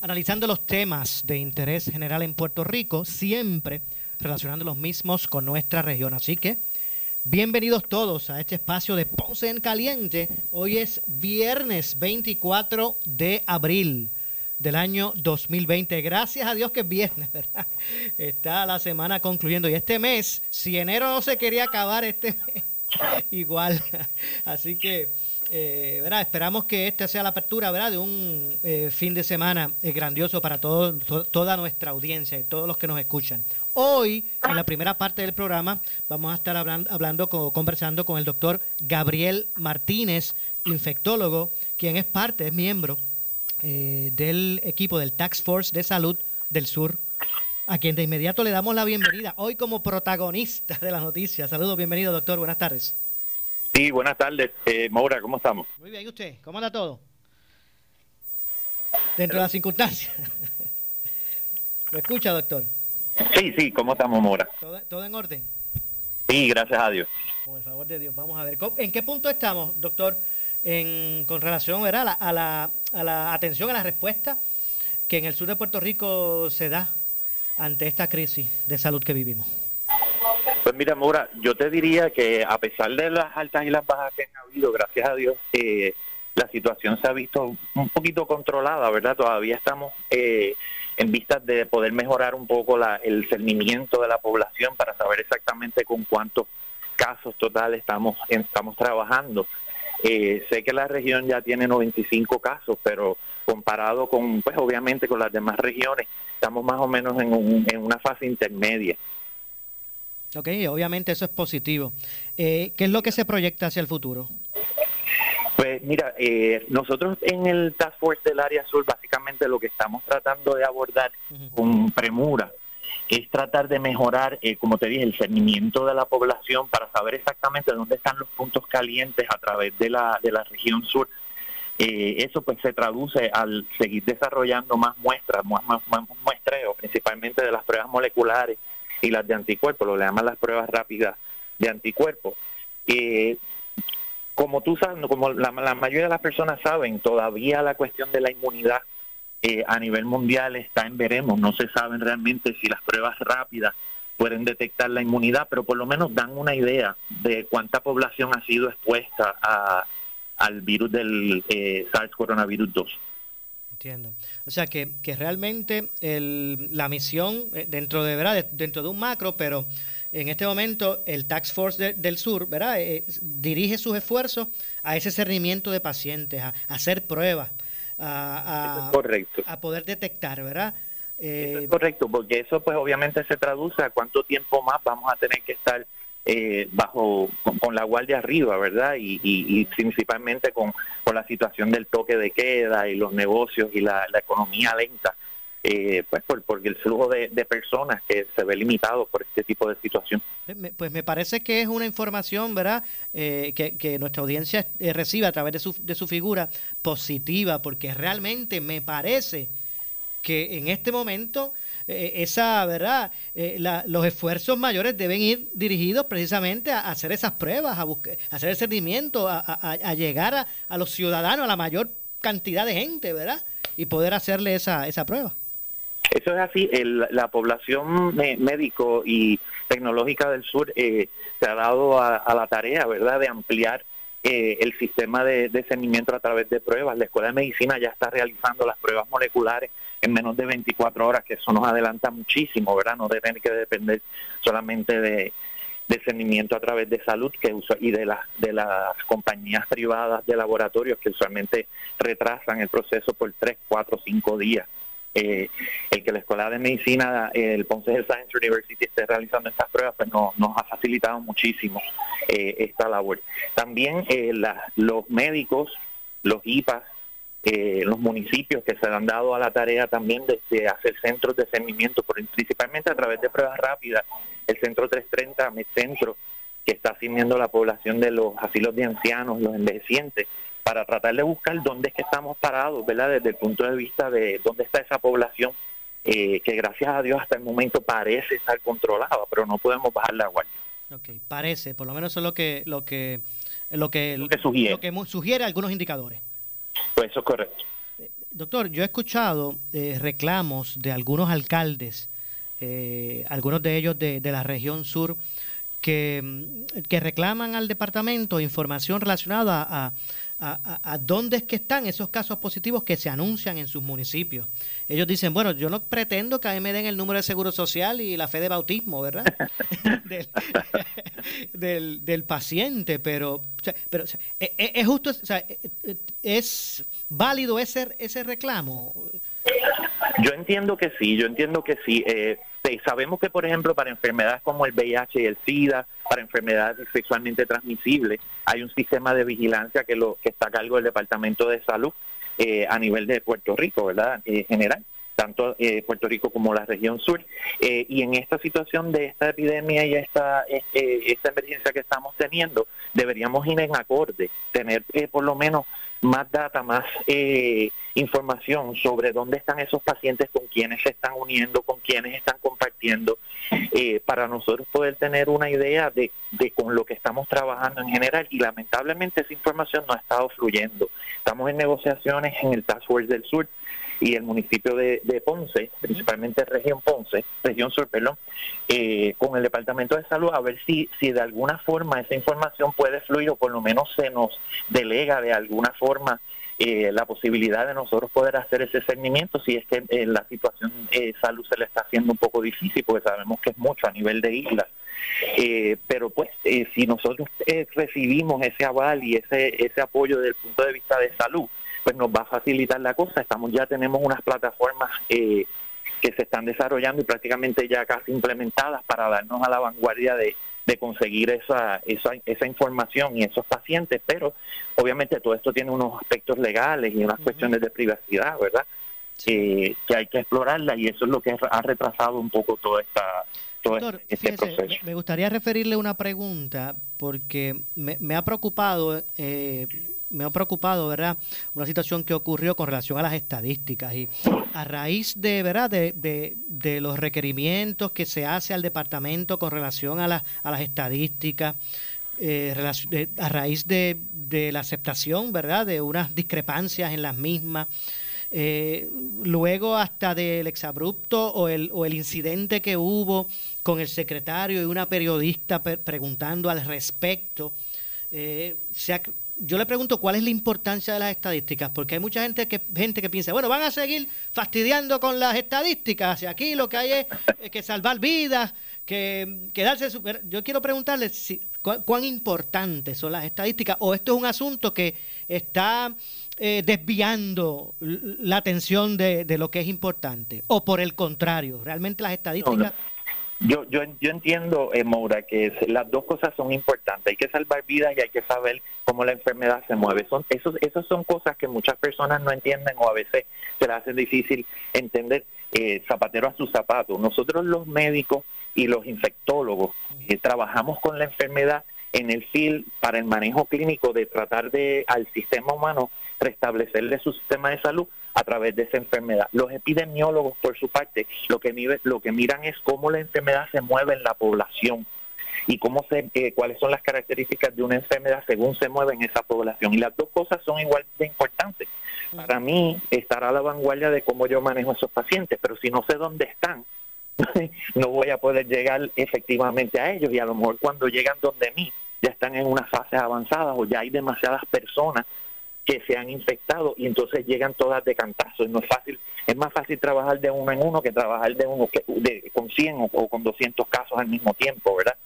analizando los temas de interés general en Puerto Rico, siempre relacionando los mismos con nuestra región. Así que, bienvenidos todos a este espacio de Ponce en Caliente. Hoy es viernes 24 de abril del año 2020. Gracias a Dios que es viernes, ¿verdad? Está la semana concluyendo. Y este mes, si enero no se quería acabar, este mes igual. Así que eh, esperamos que esta sea la apertura ¿verdad? de un eh, fin de semana eh, grandioso para todo, toda nuestra audiencia y todos los que nos escuchan. Hoy, en la primera parte del programa, vamos a estar hablando, hablando conversando con el doctor Gabriel Martínez, infectólogo, quien es parte, es miembro eh, del equipo del Tax Force de Salud del Sur, a quien de inmediato le damos la bienvenida hoy como protagonista de las noticias. Saludos, bienvenido doctor, buenas tardes. Sí, buenas tardes. Eh, Maura, ¿cómo estamos? Muy bien, ¿y usted? ¿Cómo anda todo? Dentro de las circunstancias. ¿Lo escucha, doctor? Sí, sí, ¿cómo estamos, Maura? ¿Todo, en orden? Sí, gracias a Dios. Con el favor de Dios, vamos a ver. ¿En qué punto estamos, doctor, en, con relación A, la, a, la, a la atención, a la respuesta que en el sur de Puerto Rico se da ante esta crisis de salud que vivimos? Pues mira, Mora, yo te diría que a pesar de las altas y las bajas que han habido, gracias a Dios, eh, la situación se ha visto un poquito controlada, ¿verdad? Todavía estamos eh, en vistas de poder mejorar un poco la, el cernimiento de la población para saber exactamente con cuántos casos totales estamos, estamos trabajando. Eh, sé que la región ya tiene 95 casos, pero comparado con, pues obviamente con las demás regiones, estamos más o menos en, en una fase intermedia. Ok, obviamente eso es positivo. Eh, ¿Qué es lo que se proyecta hacia el futuro? Pues mira, eh, nosotros en el Task Force del Área Sur básicamente lo que estamos tratando de abordar con premura es tratar de mejorar, eh, como te dije, el cernimiento de la población para saber exactamente dónde están los puntos calientes a través de la, de la región sur. eso pues se traduce al seguir desarrollando más muestras, más, más, más muestreo, principalmente de las pruebas moleculares y las de anticuerpos, lo que llaman las pruebas rápidas de anticuerpos. Eh, como tú sabes, como la, mayoría de las personas saben, todavía la cuestión de la inmunidad eh, a nivel mundial está en veremos. No se saben realmente si las pruebas rápidas pueden detectar la inmunidad, pero por lo menos dan una idea de cuánta población ha sido expuesta a, al virus del eh, SARS coronavirus 2. Entiendo. O sea que, que realmente el, la misión eh, dentro de verdad dentro de un macro, pero en este momento el Tax Force del Sur, ¿verdad? Eh, dirige sus esfuerzos a ese cernimiento de pacientes, a, hacer pruebas, a, a, poder detectar, ¿verdad? es correcto, porque eso pues obviamente se traduce a cuánto tiempo más vamos a tener que estar eh, bajo con, la guardia arriba, ¿verdad? Y, principalmente con, la situación del toque de queda y los negocios y la, economía lenta, eh, pues porque el flujo de, personas que se ve limitado por este tipo de situación. Pues me parece que es una información, ¿verdad? Eh, que, que, nuestra audiencia recibe a través de su, de su figura positiva, porque realmente me parece que en este momento eh, esa, ¿verdad? Eh, los esfuerzos mayores deben ir dirigidos precisamente a, hacer esas pruebas, a, buscar, hacer el seguimiento, a, llegar a, los ciudadanos, a la mayor cantidad de gente, ¿verdad? Y poder hacerle esa, esa prueba. Eso es así, la población médico y tecnológica del sur eh, se ha dado a, la tarea, ¿verdad?, de ampliar el sistema de, de a través de pruebas. La Escuela de Medicina ya está realizando las pruebas moleculares en menos de 24 horas, que eso nos adelanta muchísimo, ¿verdad? No deben que depender solamente de, discernimiento a través de salud que y de las de las compañías privadas de laboratorios que usualmente retrasan el proceso por tres, cuatro, cinco días. Eh, el que la Escuela de Medicina, el Ponce Health Science University esté realizando estas pruebas, pues no, nos ha facilitado muchísimo eh, esta labor. También eh, los médicos, los IPAs, los municipios que se han dado a la tarea también de, hacer centros de cernimiento, principalmente a través de pruebas rápidas, el Centro 330, Centro, que está sirviendo la población de los asilos de ancianos, los envejecientes, para tratar de buscar dónde es que estamos parados, ¿verdad? Desde el punto de vista de dónde está esa población eh, que gracias a Dios hasta el momento parece estar controlada, pero no podemos bajar la guardia. Ok, parece, por lo menos eso es lo que lo que lo que, lo que, sugiere. algunos indicadores. Pues eso es correcto. Eh, doctor, yo he escuchado eh, reclamos de algunos alcaldes, algunos de ellos de, de la región sur, que, que reclaman al departamento información relacionada a, a, dónde es que están esos casos positivos que se anuncian en sus municipios. Ellos dicen, bueno, yo no pretendo que a mí me den el número de seguro social y la fe de bautismo, ¿verdad? del, del, paciente, pero, pero e, e, es, justo, e, es válido ese, ese reclamo. Yo entiendo que sí, yo entiendo que sí. Eh, sabemos que, por ejemplo, para enfermedades como el VIH y el SIDA, para enfermedades sexualmente transmisibles, hay un sistema de vigilancia que, lo, que está a cargo del Departamento de Salud eh, a nivel de Puerto Rico, ¿verdad? En general tanto eh, Puerto Rico como la región sur. Eh, y en esta situación de esta epidemia y esta, esta emergencia que estamos teniendo, deberíamos ir en acorde, tener por lo menos más data, más eh, información sobre dónde están esos pacientes, con quienes se están uniendo, con quienes están compartiendo, eh, para nosotros poder tener una idea de, de con lo que estamos trabajando en general. Y lamentablemente esa información no ha estado fluyendo. Estamos en negociaciones en el Task Force del Sur y el municipio de, Ponce, principalmente región Ponce, región sur, perdón, eh, con el Departamento de Salud a ver si, si de alguna forma esa información puede fluir o por lo menos se nos delega de alguna forma eh, la posibilidad de nosotros poder hacer ese seguimiento si es que eh, la situación de salud se le está haciendo un poco difícil, porque sabemos que es mucho a nivel de islas. pero pues si nosotros recibimos ese aval y ese, ese apoyo desde el punto de vista de salud, pues nos va a facilitar la cosa. Estamos ya tenemos unas plataformas eh, que se están desarrollando y prácticamente ya casi implementadas para darnos a la vanguardia de, conseguir esa, esa, esa información y esos pacientes, pero obviamente todo esto tiene unos aspectos legales y unas cuestiones de privacidad, ¿verdad? Eh, que hay que explorarla y eso es lo que ha retrasado un poco toda esta, Doctor, este proceso. Me gustaría referirle una pregunta porque me, me ha preocupado eh, me ha preocupado, ¿verdad? Una situación que ocurrió con relación a las estadísticas y a raíz de, ¿verdad? De, de, los requerimientos que se hace al departamento con relación a, a las estadísticas, eh, a raíz de, la aceptación, ¿verdad? De unas discrepancias en las mismas. Eh, luego hasta del exabrupto o el, o el incidente que hubo con el secretario y una periodista preguntando al respecto, eh, se ha, yo le pregunto cuál es la importancia de las estadísticas, porque hay mucha gente que gente que piensa, bueno, van a seguir fastidiando con las estadísticas, y aquí lo que hay es eh, que salvar vidas, que quedarse super... Yo quiero preguntarle si, cuán, importantes son las estadísticas, o esto es un asunto que está eh, desviando la atención de, de, lo que es importante, o por el contrario, realmente las estadísticas... Yo, yo, yo entiendo, eh, Moura, que las dos cosas son importantes. Hay que salvar vidas y hay que saber cómo la enfermedad se mueve. Son, esos, esas son cosas que muchas personas no entienden o a veces se les hace difícil entender. Eh, zapatero a su zapato. Nosotros los médicos y los infectólogos eh, trabajamos con la enfermedad en el field para el manejo clínico de tratar de al sistema humano restablecerle su sistema de salud a través de esa enfermedad. Los epidemiólogos, por su parte, lo que, lo que miran es cómo la enfermedad se mueve en la población y cómo se, eh, cuáles son las características de una enfermedad según se mueve en esa población. Y las dos cosas son igual de importantes. Para mí, estar a la vanguardia de cómo yo manejo a esos pacientes, pero si no sé dónde están, no voy a poder llegar efectivamente a ellos y a lo mejor cuando llegan donde mí ya están en unas fases avanzadas o ya hay demasiadas personas que se han infectado y entonces llegan todas de cantazo. No es fácil, es más fácil trabajar de uno en uno que trabajar de uno que, de, con 100 o, con 200 casos al mismo tiempo, ¿verdad?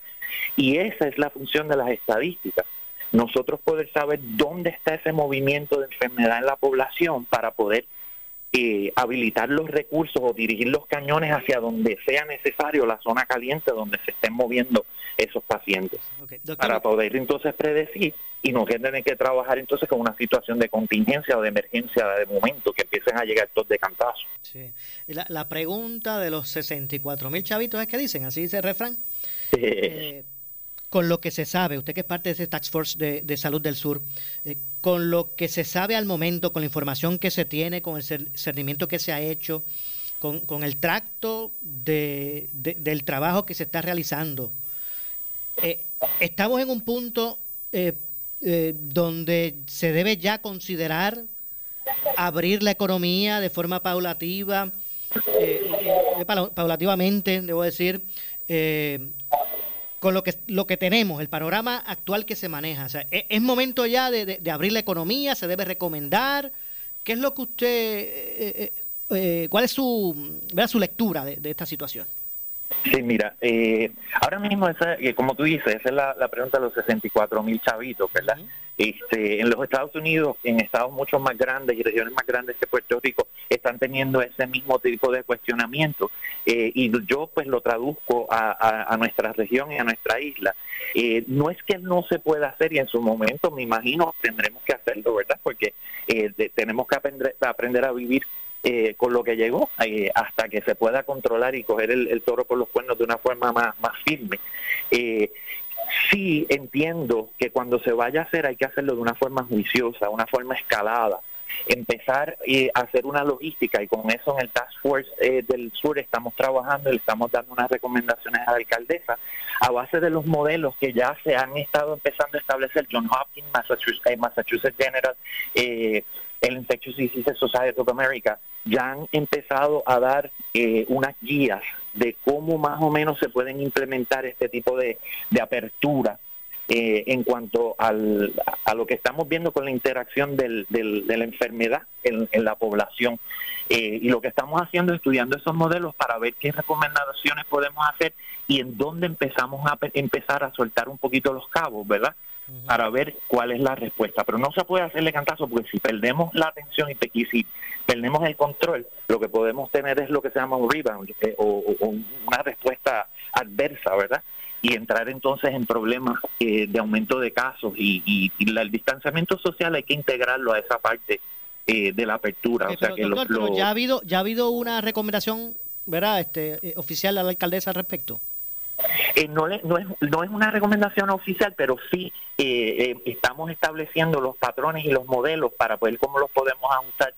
Y esa es la función de las estadísticas. Nosotros poder saber dónde está ese movimiento de enfermedad en la población para poder eh, habilitar los recursos o dirigir los cañones hacia donde sea necesario, la zona caliente donde se estén moviendo esos pacientes, para poder entonces predecir y no tener que trabajar entonces con una situación de contingencia o de emergencia de momento, que empiecen a llegar todos de cantazo. Sí. La, la pregunta de los 64 mil chavitos es que dicen, así dice el refrán. Eh, con lo que se sabe, usted que es parte de ese Tax Force de, Salud del Sur, eh, con lo que se sabe al momento, con la información que se tiene, con el cernimiento que se ha hecho, con, el tracto de, del trabajo que se está realizando, eh, estamos en un punto eh, donde se debe ya considerar abrir la economía de forma paulativa, paulativamente, debo decir, con lo que, lo que tenemos, el panorama actual que se maneja. O sea, ¿es, es momento ya de, de, abrir la economía? ¿Se debe recomendar? ¿Qué es lo que usted, eh, eh, eh cuál es su, su lectura de esta situación? Sí, mira, eh, ahora mismo, esa, eh, como tú dices, esa es la, pregunta de los 64 mil chavitos, ¿verdad? Este, en los Estados Unidos, en estados mucho más grandes y regiones más grandes que Puerto Rico, están teniendo ese mismo tipo de cuestionamiento. Eh, y yo pues lo traduzco a, nuestra región y a nuestra isla. no es que no se pueda hacer y en su momento me imagino tendremos que hacerlo, ¿verdad? Porque tenemos que aprender, aprender a vivir eh, con lo que llegó eh, hasta que se pueda controlar y coger el, toro por los cuernos de una forma más, más firme. Eh, sí entiendo que cuando se vaya a hacer hay que hacerlo de una forma juiciosa, una forma escalada, empezar eh, a hacer una logística y con eso en el Task Force del Sur estamos trabajando y le estamos dando unas recomendaciones a la alcaldesa a base de los modelos que ya se han estado empezando a establecer John Hopkins, Massachusetts, Massachusetts General, eh, el Infectious Diseases Society of America ya han empezado a dar eh, unas guías de cómo más o menos se pueden implementar este tipo de, apertura eh, en cuanto al, a lo que estamos viendo con la interacción del, de la enfermedad en, la población. Eh, y lo que estamos haciendo es estudiando esos modelos para ver qué recomendaciones podemos hacer y en dónde empezamos a empezar a soltar un poquito los cabos, ¿verdad? Para ver cuál es la respuesta. Pero no se puede hacerle cantazo porque si perdemos la atención y, si perdemos el control, lo que podemos tener es lo que se llama un rebound eh, o, una respuesta adversa, ¿verdad? Y entrar entonces en problemas eh, de aumento de casos y, el distanciamiento social hay que integrarlo a esa parte eh, de la apertura. o sea que ya ha habido ya ha habido una recomendación, ¿verdad? Este oficial a la alcaldesa al respecto. Eh, no, no, es, no es una recomendación oficial, pero sí eh, eh, estamos estableciendo los patrones y los modelos para poder cómo los podemos ajustar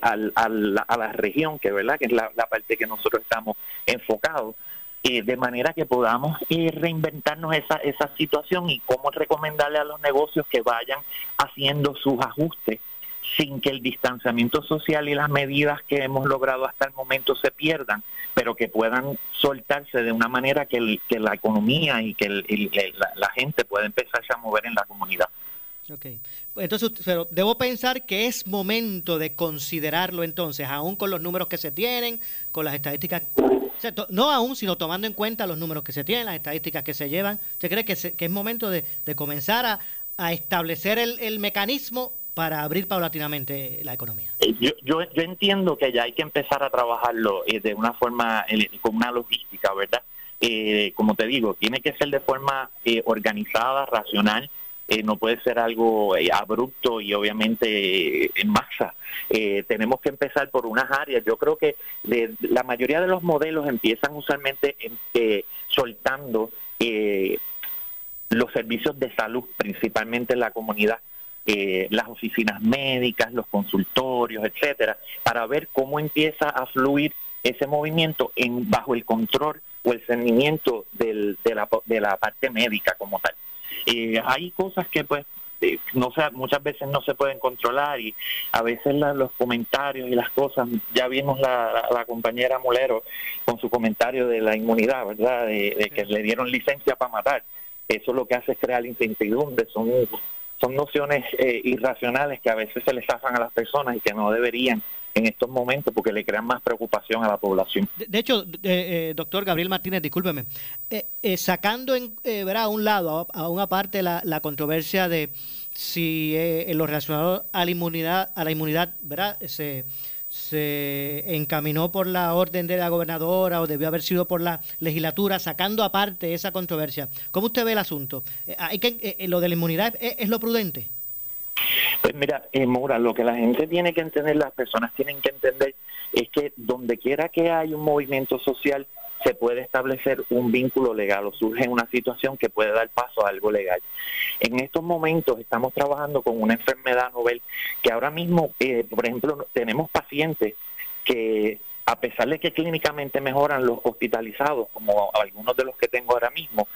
al, a la región, que verdad que es la, parte que nosotros estamos enfocados, de manera que podamos reinventarnos esa, esa situación y cómo recomendarle a los negocios que vayan haciendo sus ajustes sin que el distanciamiento social y las medidas que hemos logrado hasta el momento se pierdan, pero que puedan soltarse de una manera que, que la economía y que la, gente pueda empezarse a mover en la comunidad. Ok. Entonces, pero debo pensar que es momento de considerarlo entonces, aún con los números que se tienen, con las estadísticas, no aún, sino tomando en cuenta los números que se tienen, las estadísticas que se llevan. ¿Usted cree que, que es momento de, comenzar a, a establecer el, el mecanismo para abrir paulatinamente la economía? Eh, yo, yo, yo entiendo que ya hay que empezar a trabajarlo eh, de una forma, eh, con una logística, ¿verdad? como te digo, tiene que ser de forma organizada, racional, no puede ser algo abrupto y obviamente en masa. tenemos que empezar por unas áreas. Yo creo que la mayoría de los modelos empiezan usualmente soltando los servicios de salud, principalmente en la comunidad, eh, las oficinas médicas, los consultorios, etcétera, para ver cómo empieza a fluir ese movimiento en bajo el control o el seguimiento del, de, la, de la parte médica como tal. Eh, hay cosas que pues eh, no sé, muchas veces no se pueden controlar y a veces los comentarios y las cosas, ya vimos la, la, compañera Molero con su comentario de la inmunidad, ¿verdad? De, de, que le dieron licencia para matar. Eso lo que hace es crear incertidumbre, son son nociones eh, irracionales que a veces se les hacen a las personas y que no deberían en estos momentos porque le crean más preocupación a la población. De, hecho, eh, doctor Gabriel Martínez, discúlpeme, sacando en, ¿verdad? a un lado, a, una parte la, la controversia de si lo relacionado a la inmunidad, a la inmunidad, ¿verdad? Se, se encaminó por la orden de la gobernadora o debió haber sido por la legislatura, sacando aparte esa controversia. ¿Cómo usted ve el asunto? Eh, ¿Hay que, eh, eh, ¿Lo de la inmunidad es, lo prudente? Pues mira, eh, Mora, lo que la gente tiene que entender, las personas tienen que entender, es que donde quiera que haya un movimiento social, se puede establecer un vínculo legal o surge una situación que puede dar paso a algo legal. En estos momentos estamos trabajando con una enfermedad novel que ahora mismo, eh, por ejemplo, tenemos pacientes que a pesar de que clínicamente mejoran los hospitalizados, como algunos de los que tengo ahora mismo,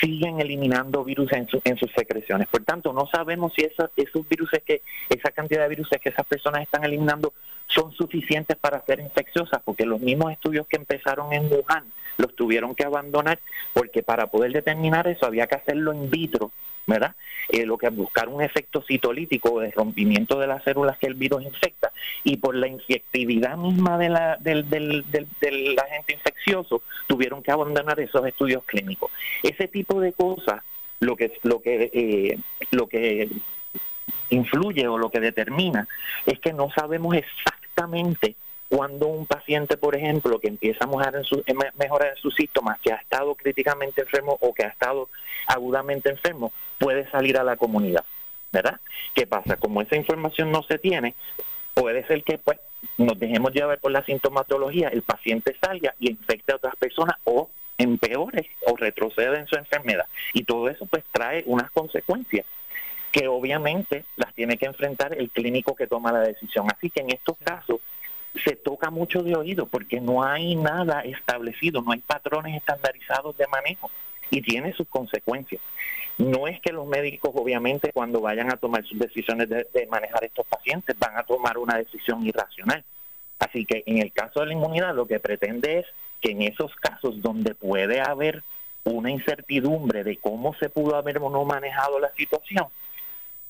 siguen eliminando virus en, en sus secreciones. Por tanto, no sabemos si esos, esos virus que, esa cantidad de virus que esas personas están eliminando son suficientes para ser infecciosas, porque los mismos estudios que empezaron en Wuhan los tuvieron que abandonar, porque para poder determinar eso había que hacerlo in vitro ¿verdad? Eh, lo que buscar un efecto citolítico de rompimiento de las células que el virus infecta y por la infectividad misma del, agente infeccioso tuvieron que abandonar esos estudios clínicos. Ese tipo de cosas lo que lo que eh, lo que influye o lo que determina es que no sabemos exactamente cuando un paciente, por ejemplo, que empieza a mejorar en, su, mejorar sus síntomas, que ha estado críticamente enfermo o que ha estado agudamente enfermo, puede salir a la comunidad, ¿verdad? ¿Qué pasa? Como esa información no se tiene, puede ser que pues nos dejemos llevar por la sintomatología, el paciente salga y infecte a otras personas o empeore o retroceda en su enfermedad. Y todo eso pues trae unas consecuencias que obviamente las tiene que enfrentar el clínico que toma la decisión. Así que en estos casos se toca mucho de oído porque no hay nada establecido, no hay patrones estandarizados de manejo y tiene sus consecuencias. No es que los médicos, obviamente, cuando vayan a tomar sus decisiones de, manejar estos pacientes, van a tomar una decisión irracional. Así que en el caso de la inmunidad, lo que pretende es que en esos casos donde puede haber una incertidumbre de cómo se pudo haber o no manejado la situación,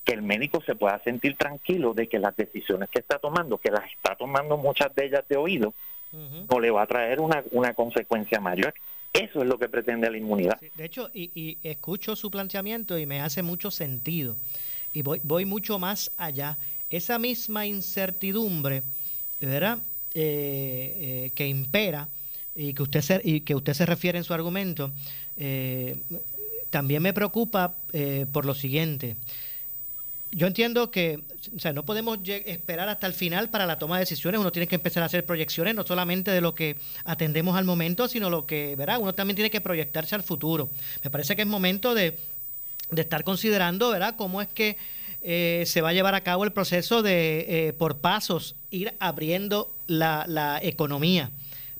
que el médico se pueda sentir tranquilo de que las decisiones que está tomando, que las está tomando muchas de ellas de oído, no le va a traer una, una consecuencia mayor. Eso es lo que pretende la inmunidad. de hecho, y, escucho su planteamiento y me hace mucho sentido. Y voy, voy mucho más allá. Esa misma incertidumbre, ¿verdad? Eh, eh, que impera y que usted se, y que usted se refiere en su argumento, eh, también me preocupa por lo siguiente yo entiendo que o sea, no podemos esperar hasta el final para la toma de decisiones. Uno tiene que empezar a hacer proyecciones, no solamente de lo que atendemos al momento, sino lo que, ¿verdad? Uno también tiene que proyectarse al futuro. Me parece que es momento de, estar considerando, ¿verdad?, cómo es que eh, se va a llevar a cabo el proceso de, eh, por pasos, ir abriendo la, la economía.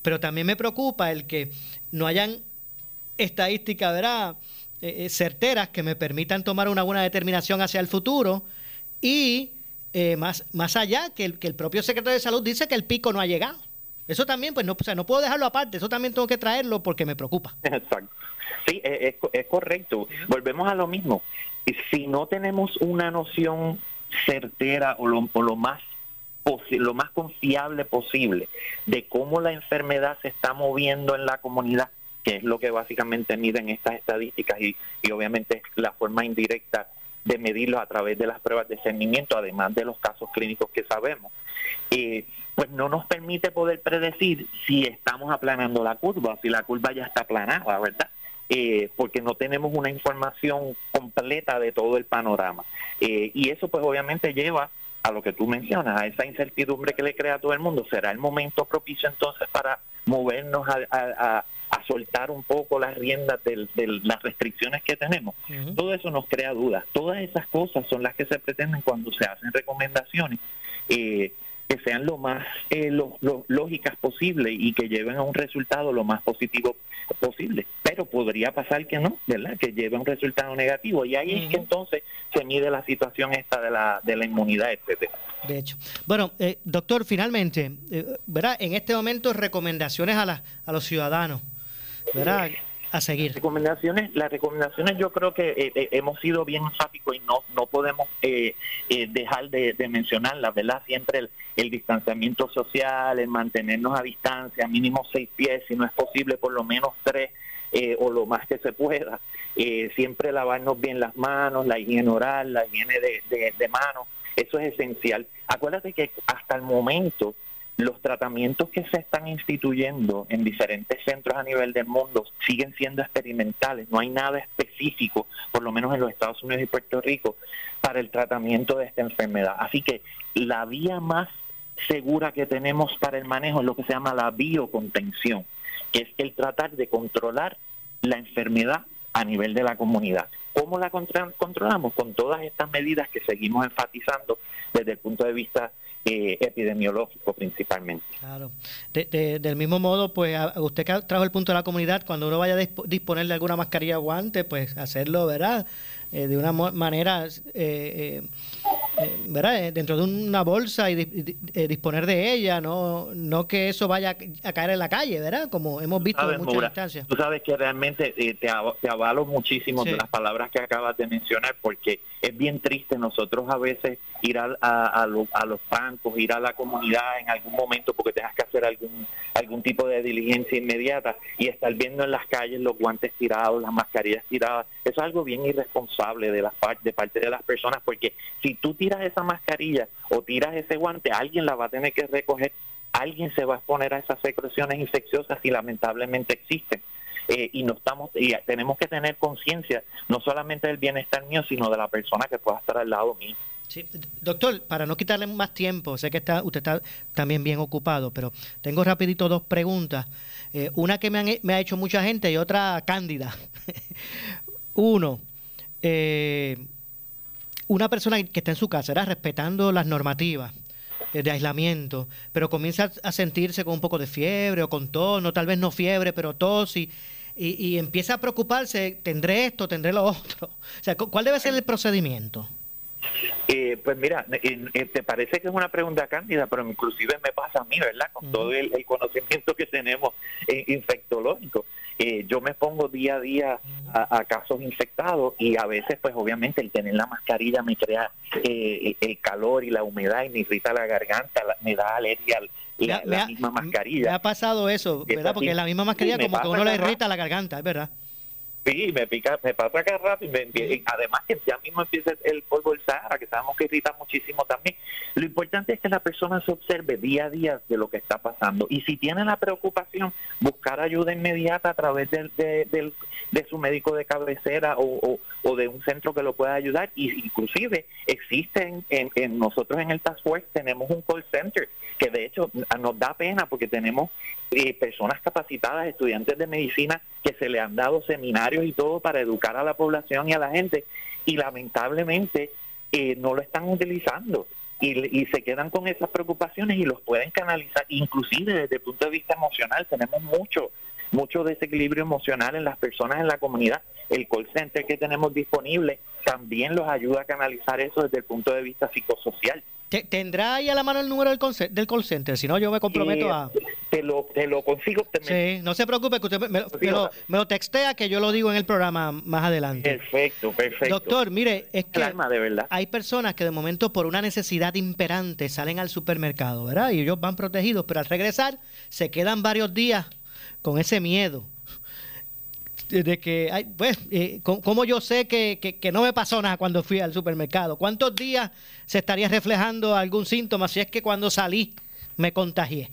Pero también me preocupa el que no hayan estadísticas, ¿verdad?, eh, eh, certeras que me permitan tomar una buena determinación hacia el futuro y eh, más, más allá que el, que el propio secretario de salud dice que el pico no ha llegado. Eso también, pues no, o sea, no puedo dejarlo aparte, eso también tengo que traerlo porque me preocupa. Exacto. Sí, es, es correcto. Volvemos a lo mismo. Si no tenemos una noción certera o lo, o lo más lo más confiable posible de cómo la enfermedad se está moviendo en la comunidad, que es lo que básicamente miden estas estadísticas y, obviamente es la forma indirecta de medirlo a través de las pruebas de cernimiento, además de los casos clínicos que sabemos, pues no nos permite poder predecir si estamos aplanando la curva, si la curva ya está aplanada, ¿verdad? Eh, porque no tenemos una información completa de todo el panorama. Eh, y eso pues obviamente lleva a lo que tú mencionas, a esa incertidumbre que le crea a todo el mundo. ¿Será el momento propicio entonces para movernos a, a soltar un poco las riendas de, las restricciones que tenemos. Todo eso nos crea dudas. Todas esas cosas son las que se pretenden cuando se hacen recomendaciones. Eh, que sean lo más eh, lo, lógicas posible y que lleven a un resultado lo más positivo posible. Pero podría pasar que no, ¿verdad? Que lleve a un resultado negativo. Y ahí es que entonces se mide la situación esta de la, de la inmunidad, etcétera. De hecho. Bueno, eh, doctor, finalmente, ¿verdad? En este momento, recomendaciones a, la, a los ciudadanos ¿verdad? a seguir. recomendaciones, las recomendaciones yo creo que eh, eh, hemos sido bien enfáticos y no no podemos eh, dejar de, mencionar la ¿verdad? Siempre el, el, distanciamiento social, el mantenernos a distancia, mínimo seis pies, si no es posible por lo menos tres. o lo más que se pueda. siempre lavarnos bien las manos, la higiene oral, la higiene de, de manos, eso es esencial. Acuérdate que hasta el momento los tratamientos que se están instituyendo en diferentes centros a nivel del mundo siguen siendo experimentales, no hay nada específico, por lo menos en los Estados Unidos y Puerto Rico, para el tratamiento de esta enfermedad. Así que la vía más segura que tenemos para el manejo es lo que se llama la biocontención, que es el tratar de controlar la enfermedad a nivel de la comunidad. ¿Cómo la controlamos? Con todas estas medidas que seguimos enfatizando desde el punto de vista eh, epidemiológico principalmente. Claro. del mismo modo, pues usted trajo el punto de la comunidad, cuando uno vaya a disponer de alguna mascarilla o guante, pues hacerlo, ¿verdad? Eh, de una manera, eh, ¿verdad? Dentro de una bolsa y disponer de ella, no no que eso vaya a caer en la calle, ¿verdad? Como hemos visto en muchas instancias. Tú sabes que realmente te, avalo muchísimo de las palabras que acabas de mencionar, porque es bien triste nosotros a veces ir a, a, a los bancos, ir a la comunidad en algún momento porque tengas que hacer algún algún tipo de diligencia inmediata y estar viendo en las calles los guantes tirados, las mascarillas tiradas. Eso es algo bien irresponsable de, la, de parte de las personas porque si tú tiras esa mascarilla o tiras ese guante, alguien la va a tener que recoger, alguien se va a exponer a esas secreciones infecciosas y lamentablemente existen. Eh, y no estamos y tenemos que tener conciencia no solamente del bienestar mío sino de la persona que pueda estar al lado mío Sí. Doctor, para no quitarle más tiempo, sé que está, usted está también bien ocupado, pero tengo rapidito dos preguntas. Eh, una que me, me, ha hecho mucha gente y otra cándida. Uno, eh, una persona que está en su casa, era respetando las normativas de aislamiento, pero comienza a sentirse con un poco de fiebre o con tos, no tal vez no fiebre, pero tos y, y, y empieza a preocuparse, tendré esto, tendré lo otro. O sea, ¿cuál debe ser el procedimiento? Eh, pues mira, eh, te parece que es una pregunta cándida, pero inclusive me pasa a mí, ¿verdad? Con todo el, conocimiento que tenemos infectológico. Eh, yo me pongo día a día a, casos infectados y a veces, pues obviamente, el tener la mascarilla me crea eh, el calor y la humedad y me irrita la garganta, me da alergia la, la, misma mascarilla. Me ha pasado eso, ¿verdad? Porque la misma mascarilla como que uno le irrita la garganta, es verdad. Sí, me pica, me pasa cada rato y, me, además que ya mismo empieza el polvo del Sahara, que sabemos que irrita muchísimo también. Lo importante es que la persona se observe día a día de lo que está pasando y si tiene la preocupación, buscar ayuda inmediata a través de, de, su médico de cabecera o, o, de un centro que lo pueda ayudar. Y inclusive existen en, en nosotros en el Task Force tenemos un call center que de hecho nos da pena porque tenemos eh, personas capacitadas, estudiantes de medicina que se le han dado seminarios y todo para educar a la población y a la gente y lamentablemente eh, no lo están utilizando y, se quedan con esas preocupaciones y los pueden canalizar, inclusive desde el punto de vista emocional, tenemos mucho, mucho desequilibrio emocional en las personas en la comunidad. El call center que tenemos disponible también los ayuda a canalizar eso desde el punto de vista psicosocial. ¿Tendrá ahí a la mano el número del, del call center? Si no, yo me comprometo eh, a... Te lo, te lo consigo. sí, no se preocupe, que usted me, lo, textea, que yo lo digo en el programa más adelante. Perfecto, perfecto. Doctor, mire, es que de verdad. hay personas que de momento por una necesidad imperante salen al supermercado, ¿verdad? Y ellos van protegidos, pero al regresar se quedan varios días con ese miedo de que, ay, pues, eh, ¿cómo yo sé que, que, no me pasó nada cuando fui al supermercado? ¿Cuántos días se estaría reflejando algún síntoma si es que cuando salí me contagié?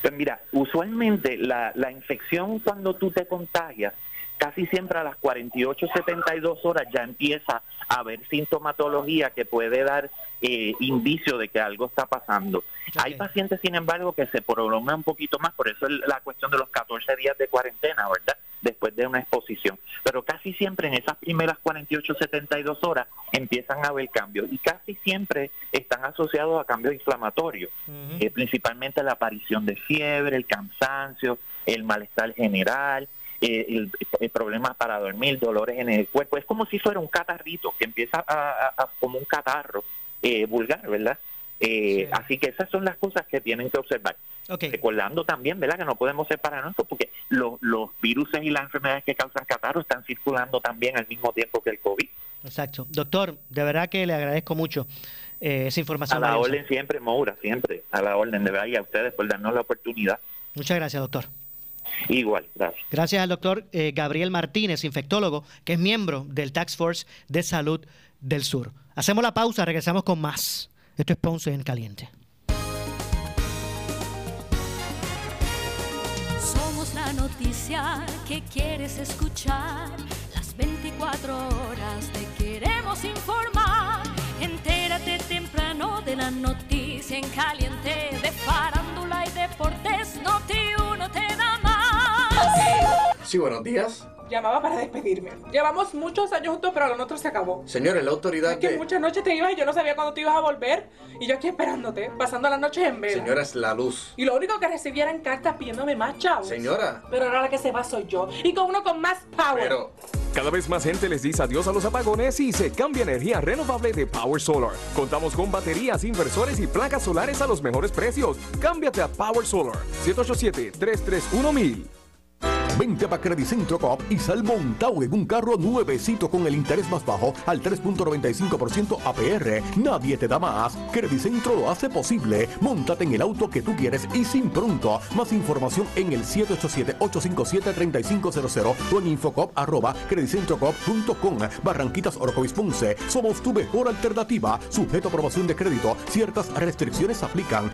Pues mira, usualmente la, la infección cuando tú te contagias, casi siempre a las 48, 72 horas ya empieza a haber sintomatología que puede dar eh, indicio de que algo está pasando. Hay pacientes, sin embargo, que se prolongan un poquito más, por eso es la cuestión de los 14 días de cuarentena, ¿verdad? Después de una exposición. Pero casi siempre en esas primeras 48, 72 horas empiezan a haber cambios y casi siempre están asociados a cambios inflamatorios, eh, principalmente la aparición de fiebre, el cansancio, el malestar general, eh, el, problema para dormir, dolores en el cuerpo. Es como si fuera un catarrito que empieza a, como un catarro eh, vulgar, ¿verdad? Así que esas son las cosas que tienen que observar. Recordando también, ¿verdad? Que no podemos separar esto porque los, los virus y las enfermedades que causan catarro están circulando también al mismo tiempo que el COVID. Exacto. Doctor, de verdad que le agradezco mucho eh, esa información. A la orden siempre, Moura, siempre. A la orden, de verdad, y a ustedes por darnos la oportunidad. Muchas gracias, doctor. Igual, gracias. Gracias al doctor eh, Gabriel Martínez, infectólogo, que es miembro del Tax Force de Salud del Sur. Hacemos la pausa, regresamos con más. Esto es Ponce en Caliente. Somos la noticia que quieres escuchar. Las 24 horas te queremos informar. Entérate temprano de la noticia en caliente. De farándula y deportes, Noti uno te da más. Sí, buenos días. Llamaba para despedirme. Llevamos muchos años juntos, pero lo nuestro se acabó. Señores, la autoridad Es que muchas noches te ibas y yo no sabía cuándo te ibas a volver. Y yo aquí esperándote, pasando las noches en vela. Señora, es la luz. Y lo único que recibía eran cartas pidiéndome más chavos. Señora. Pero ahora la que se va soy yo. Y con uno con más power. Pero... Cada vez más gente les dice adiós a los apagones y se cambia energía renovable de Power Solar. Contamos con baterías, inversores y placas solares a los mejores precios. Cámbiate a Power Solar. 787-331-1000. Vente para Credicentro Coop y sal montado en un carro nuevecito con el interés más bajo al 3.95% APR. Nadie te da más. Credicentro lo hace posible. Móntate en el auto que tú quieres y sin pronto. Más información en el 787-857-3500 o en infocop arroba credicentrocop.com. Barranquitas Orocovis Ponce. Somos tu mejor alternativa. Sujeto a aprobación de crédito. Ciertas restricciones aplican.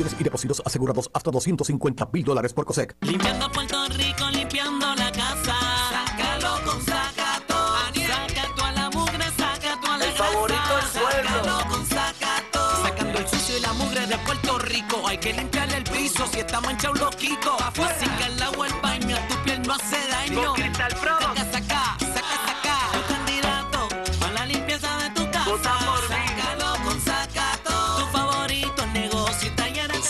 Acciones y depósitos asegurados hasta 250 mil dólares por COSEC. Limpiando Puerto Rico, limpiando la casa. Sácalo con Zacato. Sacato a la mugre, sacato a la El favorito del pueblo. Sácalo con Zacato. Sacando el sucio y la mugre de Puerto Rico. Hay que limpiarle el piso si está manchado loquito. Así que el agua el baño, tu piel no hace daño. Con Cristal Pro. Saca, saca, saca,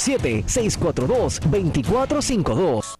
787-642-2452.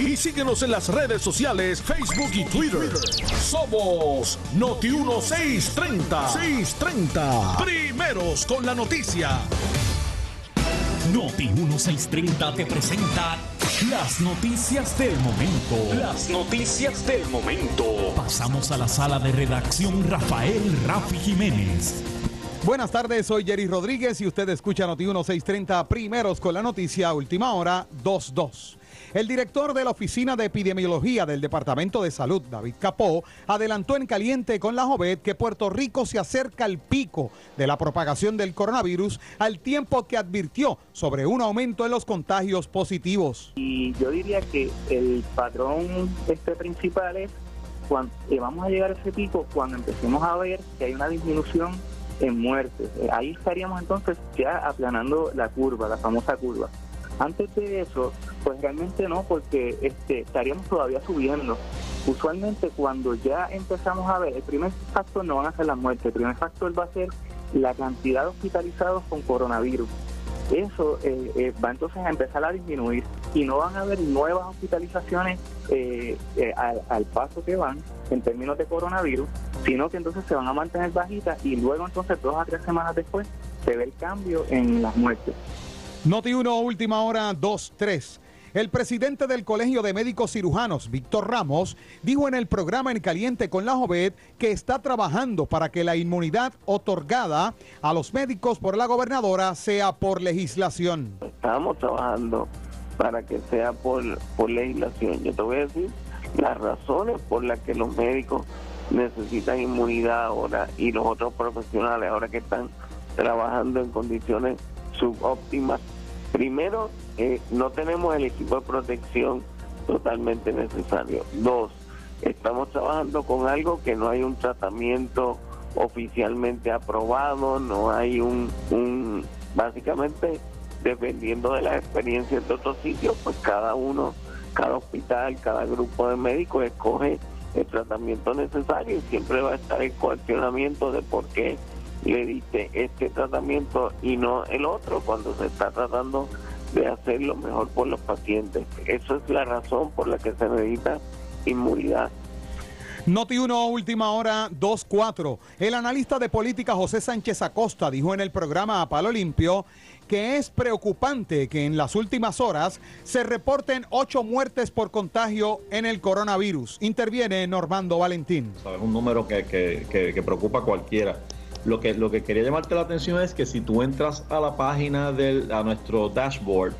y síguenos en las redes sociales, Facebook y Twitter. Somos Noti 1630. 630. Primeros con la noticia. Noti 1630 te presenta las noticias del momento. Las noticias del momento. Pasamos a la sala de redacción Rafael Rafi Jiménez. Buenas tardes, soy Jerry Rodríguez y usted escucha Noti 1630 primeros con la noticia última hora 22. El director de la Oficina de Epidemiología del Departamento de Salud, David Capó, adelantó en caliente con la Jovet que Puerto Rico se acerca al pico de la propagación del coronavirus al tiempo que advirtió sobre un aumento en los contagios positivos. Y yo diría que el patrón este principal es cuando vamos a llegar a ese pico cuando empecemos a ver que hay una disminución en muertes. Eh, Ahí estaríamos entonces ya aplanando la curva, la famosa curva. Antes de eso, pues realmente no, porque este, estaríamos todavía subiendo. Usualmente cuando ya empezamos a ver, el primer factor no van a ser las muertes, el primer factor va a ser la cantidad de hospitalizados con coronavirus. Eso eh, eh, va entonces a empezar a disminuir y no van a haber nuevas hospitalizaciones eh, eh, al, al paso que van en términos de coronavirus, sino que entonces se van a mantener bajitas y luego entonces dos a tres semanas después se ve el cambio en las muertes. Noti 1, última hora 2-3. El presidente del Colegio de Médicos Cirujanos, Víctor Ramos, dijo en el programa En Caliente con la Jovet que está trabajando para que la inmunidad otorgada a los médicos por la gobernadora sea por legislación. Estamos trabajando para que sea por, por legislación. Yo te voy a decir las razones por las que los médicos necesitan inmunidad ahora y los otros profesionales ahora que están trabajando en condiciones subóptimas. Primero, eh, no tenemos el equipo de protección totalmente necesario. Dos, estamos trabajando con algo que no hay un tratamiento oficialmente aprobado, no hay un, un básicamente dependiendo de las experiencias de otros sitios, pues cada uno, cada hospital, cada grupo de médicos escoge el tratamiento necesario y siempre va a estar el cuestionamiento de por qué le diste este tratamiento y no el otro cuando se está tratando de hacer lo mejor por los pacientes. Esa es la razón por la que se necesita inmunidad. Noti 1, última hora, 2-4. El analista de política José Sánchez Acosta dijo en el programa A Palo Limpio que es preocupante que en las últimas horas se reporten ocho muertes por contagio en el coronavirus. Interviene Normando Valentín. Es un número que, que, preocupa a cualquiera. Lo que, lo que quería llamarte la atención es que si tú entras a la página del, a nuestro dashboard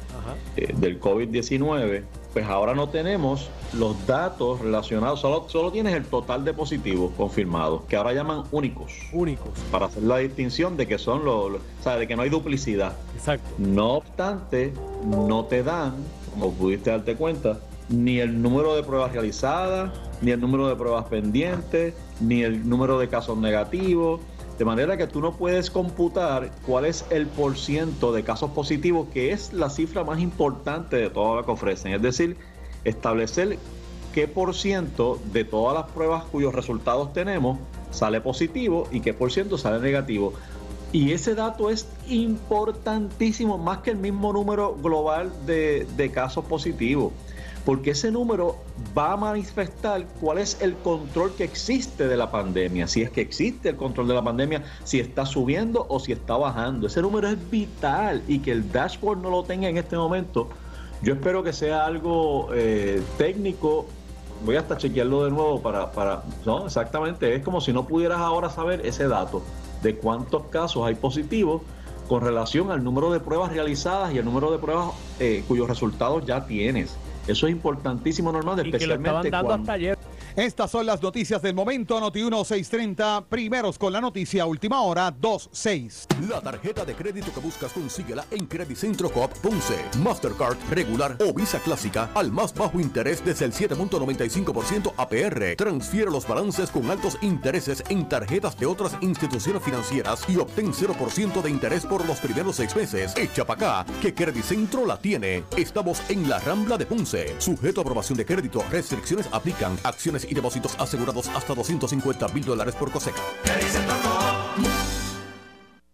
eh, del COVID-19, pues ahora no tenemos los datos relacionados, solo, solo tienes el total de positivos confirmados, que ahora llaman únicos. Únicos. Para hacer la distinción de que son los, o sea, de que no hay duplicidad. Exacto. No obstante, no te dan, como pudiste darte cuenta, ni el número de pruebas realizadas, ni el número de pruebas pendientes, ni el número de casos negativos. De manera que tú no puedes computar cuál es el porciento de casos positivos, que es la cifra más importante de todo lo que ofrecen. Es decir, establecer qué por ciento de todas las pruebas cuyos resultados tenemos sale positivo y qué por ciento sale negativo. Y ese dato es importantísimo, más que el mismo número global de casos positivos porque ese número va a manifestar cuál es el control que existe de la pandemia, si es que existe el control de la pandemia, si está subiendo o si está bajando. Ese número es vital y que el dashboard no lo tenga en este momento. Yo espero que sea algo eh, técnico. Voy hasta chequearlo de nuevo para, para, no, exactamente, es como si no pudieras ahora saber ese dato de cuántos casos hay positivos con relación al número de pruebas realizadas y el número de pruebas eh, cuyos resultados ya tienes. Eso es importantísimo, normal, especialmente cuando... Estas son las noticias del momento. Noti 1630, primeros con la noticia, última hora, 26. La tarjeta de crédito que buscas, consíguela en Credit Centro Coop Ponce. Mastercard, regular o Visa Clásica al más bajo interés desde el 7.95% APR. Transfiere los balances con altos intereses en tarjetas de otras instituciones financieras y obtén 0% de interés por los primeros seis meses. Echa para acá, que Credit Centro la tiene. Estamos en la Rambla de Ponce. Sujeto a aprobación de crédito, restricciones aplican. Acciones y depósitos asegurados hasta 250 mil dólares por cosecha.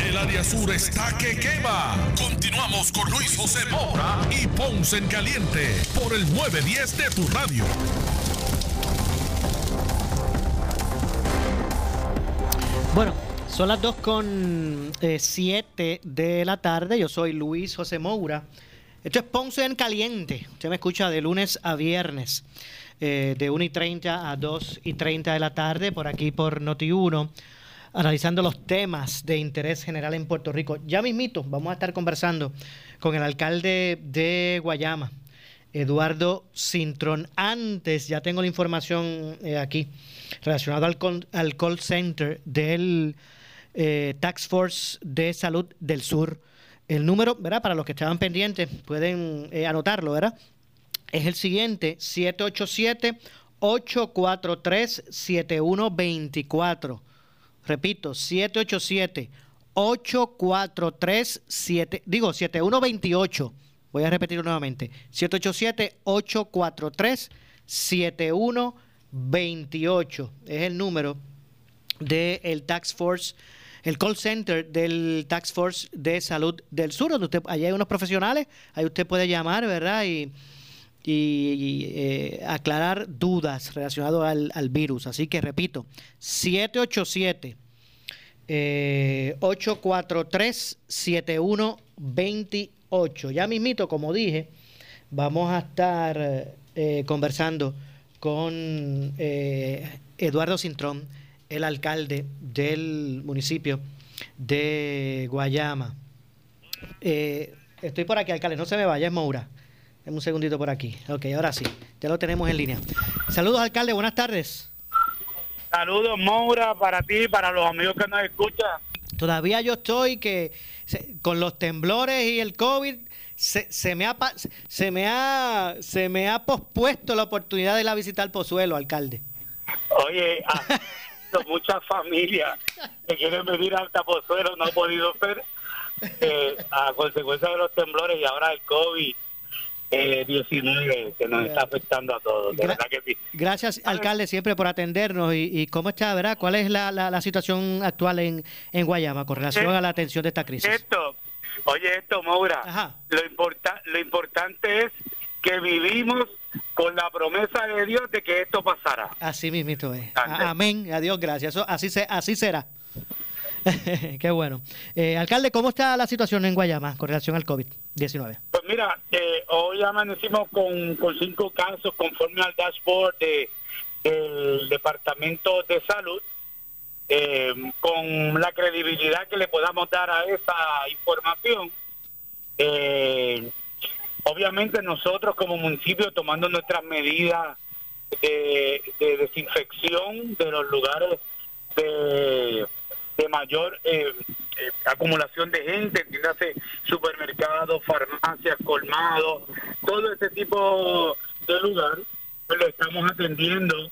El área sur está que quema. Continuamos con Luis José Moura y Ponce en Caliente por el 910 de tu radio. Bueno, son las 2 con 7 eh, de la tarde. Yo soy Luis José Moura. Esto es Ponce en Caliente. Usted me escucha de lunes a viernes, eh, de 1 y 30 a 2 y 30 de la tarde, por aquí por Noti 1 analizando los temas de interés general en Puerto Rico. Ya mismito vamos a estar conversando con el alcalde de Guayama, Eduardo Cintrón. Antes, ya tengo la información eh, aquí relacionada al, al, call center del eh, Tax Force de Salud del Sur. El número, ¿verdad? Para los que estaban pendientes, pueden eh, anotarlo, ¿verdad? Es el siguiente, 787 843 7124 Repito, 787 843 7 digo 7128. Voy a repetirlo nuevamente. 787-843-7128 es el número del Tax Force, el call center del Tax Force de Salud del Sur, donde usted, hay unos profesionales, ahí usted puede llamar, ¿verdad? Y, y, eh, aclarar dudas relacionadas al, al virus. Así que repito, 787 eh, 843-7128. Ya mismito, como dije, vamos a estar eh, conversando con eh, Eduardo Cintrón, el alcalde del municipio de Guayama. Estoy por aquí, alcalde, no se me vaya, es Moura. Un segundito por aquí. Ok, ahora sí, ya lo tenemos en línea. Saludos, alcalde, buenas tardes. Saludos, Moura, para ti para los amigos que nos escuchan. Todavía yo estoy que se- con los temblores y el COVID se, se me ha se me ha se me ha pospuesto la oportunidad de ir a visitar Pozuelo, alcalde. Oye, ha- muchas familias que quieren venir a Altapozuelo no han podido ser eh, a consecuencia de los temblores y ahora el COVID-19 que nos está afectando a todos. De Gra- verdad que sí. Gracias, alcalde, siempre por atendernos y, y cómo está, ¿verdad? ¿Cuál es la, la- la situación actual en, en Guayama con relación Eh, a la atención de esta crisis? Esto, oye esto, Maura, lo, importa, lo importante es que vivimos con la promesa de Dios de que esto pasará. Así mismito es. A- Amén. Adiós, gracias. Eso, así, se, así será. Qué bueno. Eh, alcalde, ¿cómo está la situación en Guayama con relación al COVID-19? Pues mira, eh, hoy amanecimos con, cinco casos conforme al dashboard de, del Departamento de Salud, eh, con la credibilidad que le podamos dar a esa información. Eh, obviamente nosotros como municipio tomando nuestras medidas de desinfección de los lugares de, de mayor eh, eh, acumulación de gente, entiéndase supermercados, farmacias, colmados, todo ese tipo de lugar, pues lo estamos atendiendo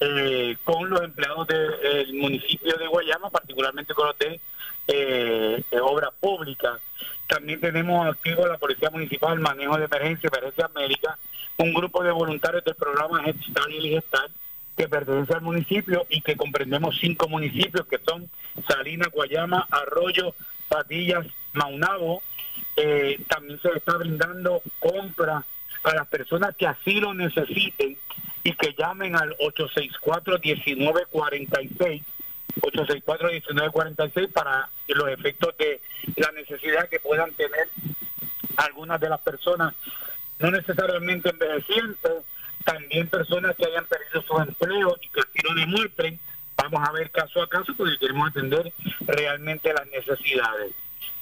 eh, con los empleados del municipio de Guayama, particularmente con los de eh, obras públicas. También tenemos activo la Policía Municipal, manejo de emergencia, emergencia médica, un grupo de voluntarios del programa Head Start y Gestal que pertenece al municipio y que comprendemos cinco municipios que son Salinas, Guayama, Arroyo, Patillas, Maunabo. Eh, también se está brindando compra a las personas que así lo necesiten y que llamen al 864-1946. 864-1946 para los efectos de la necesidad que puedan tener algunas de las personas, no necesariamente envejecientes, también personas que hayan perdido su empleo y que así lo demuestren. Vamos a ver caso a caso porque queremos atender realmente las necesidades.